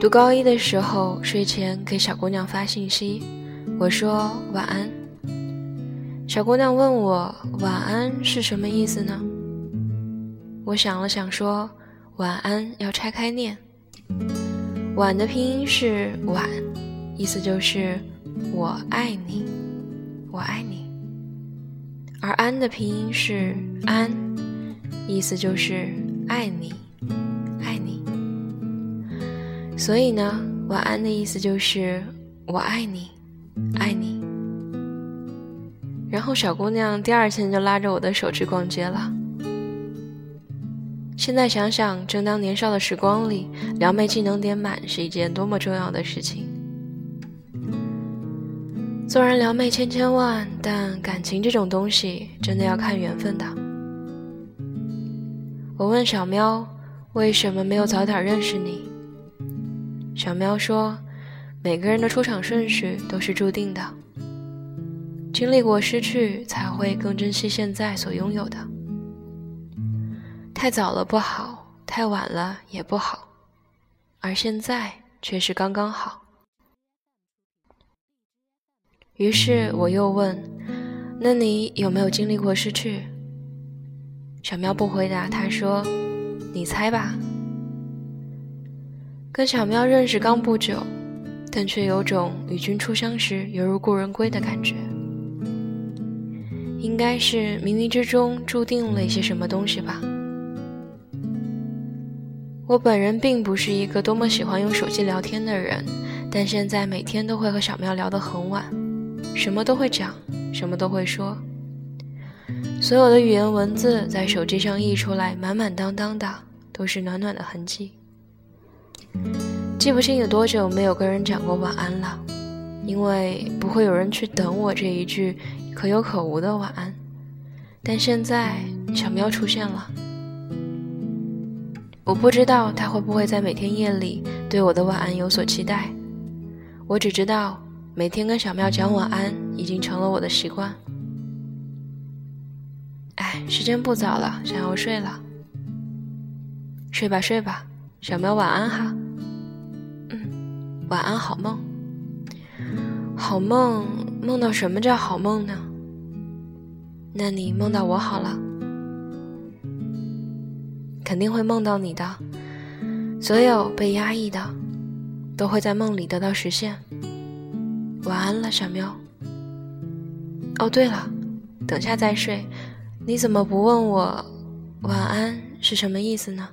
读高一的时候，睡前给小姑娘发信息，我说晚安。小姑娘问我晚安是什么意思呢？我想了想说晚安要拆开念，晚的拼音是晚，意思就是我爱你，我爱你。而安的拼音是安，意思就是爱你。所以呢，晚安的意思就是我爱你，爱你。然后小姑娘第二天就拉着我的手去逛街了。现在想想，正当年少的时光里，撩妹技能点满是一件多么重要的事情。纵然撩妹千千万，但感情这种东西真的要看缘分的。我问小喵，为什么没有早点认识你？小喵说：“每个人的出场顺序都是注定的，经历过失去，才会更珍惜现在所拥有的。太早了不好，太晚了也不好，而现在却是刚刚好。”于是我又问：“那你有没有经历过失去？”小喵不回答，他说：“你猜吧。”跟小喵认识刚不久，但却有种与君初相识犹如故人归的感觉。应该是冥冥之中注定了一些什么东西吧。我本人并不是一个多么喜欢用手机聊天的人，但现在每天都会和小喵聊得很晚，什么都会讲，什么都会说。所有的语言文字在手机上溢出来，满满当当的都是暖暖的痕迹。记不清有多久没有跟人讲过晚安了，因为不会有人去等我这一句可有可无的晚安。但现在小喵出现了，我不知道它会不会在每天夜里对我的晚安有所期待。我只知道每天跟小喵讲晚安已经成了我的习惯。哎，时间不早了，想要睡了。睡吧睡吧，小喵晚安哈。嗯晚安，好梦。好梦，梦到什么叫好梦呢？那你梦到我好了，肯定会梦到你的。所有被压抑的，都会在梦里得到实现。晚安了，小喵。哦，对了，等下再睡，你怎么不问我晚安是什么意思呢？